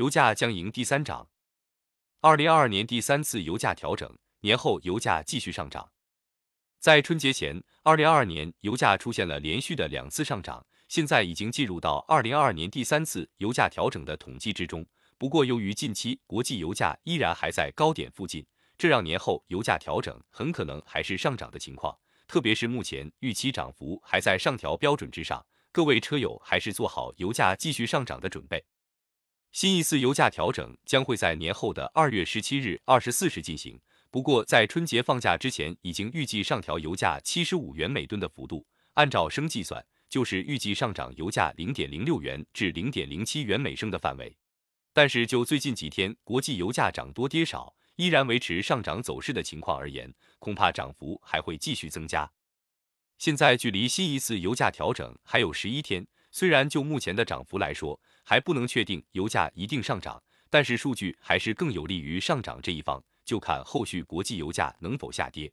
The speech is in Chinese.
油价将迎第三涨。二零二二年第三次油价调整，年后油价继续上涨。在春节前，二零二二年油价出现了连续的两次上涨，现在已经进入到二零二二年第三次油价调整的统计之中。不过，由于近期国际油价依然还在高点附近，这让年后油价调整很可能还是上涨的情况。特别是目前预期涨幅还在上调标准之上，各位车友还是做好油价继续上涨的准备。新一次油价调整将会在年后的二月十七日二十四时进行。不过，在春节放假之前，已经预计上调油价七十五元每吨的幅度，按照升计算，就是预计上涨油价零点零六元至零点零七元每升的范围。但是就最近几天国际油价涨多跌少，依然维持上涨走势的情况而言，恐怕涨幅还会继续增加。现在距离新一次油价调整还有十一天，虽然就目前的涨幅来说，还不能确定油价一定上涨，但是数据还是更有利于上涨这一方。就看后续国际油价能否下跌。